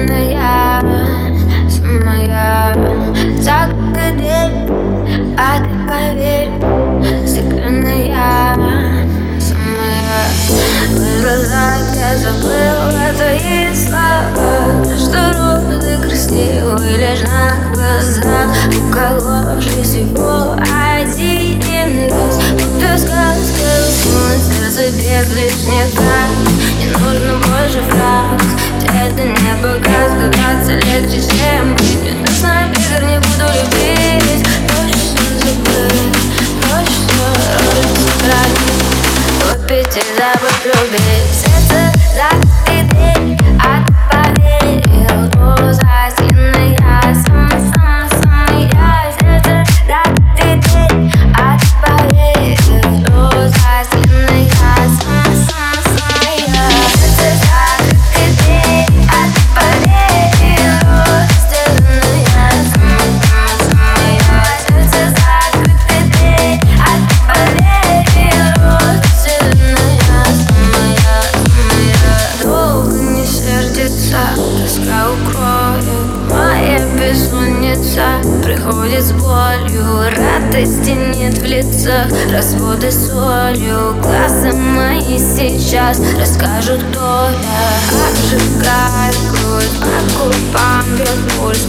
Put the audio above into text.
Секретная, самая Загорель, а ты поверь Секретная, самая В забыла твои слова Что розы красивые лишь на глазах. Уколовший всего один раз Будто сказка уснула, сердце без лишних Выпить и забыть любить Сердце закрыть дверь, сердится, тоска укроет Моя бессонница приходит с болью Радости нет в лицах, разводы солью Глаза мои сейчас расскажут, кто я. Обжигает грудь, по губам пульс